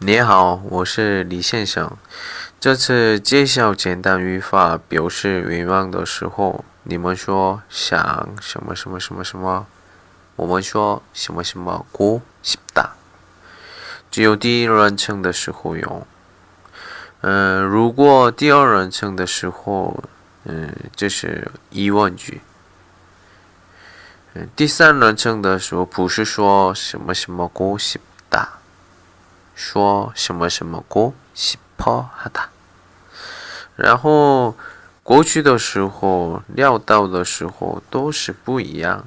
你好，我是李先生。这次介绍简单语法表示愿望的时候，你们说想什么什么什么什么，我们说什么什么过싶 다。 只有第一人称的时候用。嗯，如果第二人称的时候，嗯，这是疑问句。嗯，第三人称的时候不是说什么什么过싶 다。 说什么什么过싶어하 다， 然后过去的时候、料到的时候都是不一样。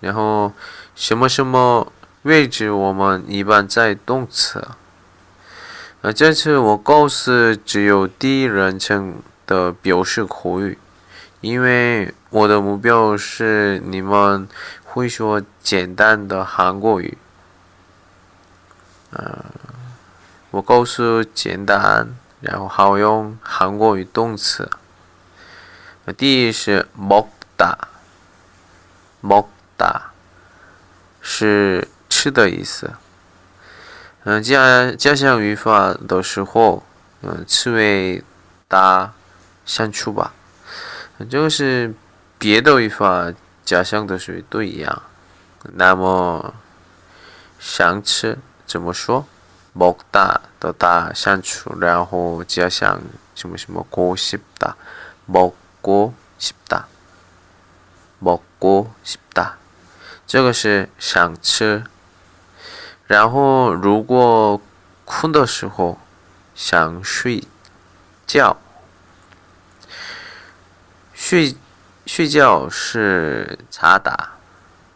然后什么什么位置我们一般在动词。呃，这次我告诉只有第一人称的表示口语，因为我的目标是你们会说简单的韩国语。 呃，我告诉简单，然后好用韩国语动词。第一是먹다먹다是吃的意思。嗯，加加上语法的时候，嗯，词尾打删除吧。这个是别的语法加上的时候都一样。那么想吃。 怎么说？먹다的다删除，然后加上什么什么고싶 다， 먹고싶 다， 먹고싶 다， 这个是想吃。然后如果困的时候想睡觉，睡睡觉是자 다，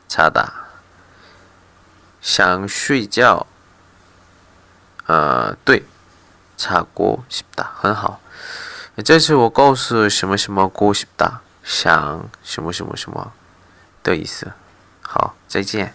자 다， 想睡觉。 呃，对，查过싶 다， 很好。这次我告诉什么什么过싶 다， 想什么什么什么的意思。好，再见。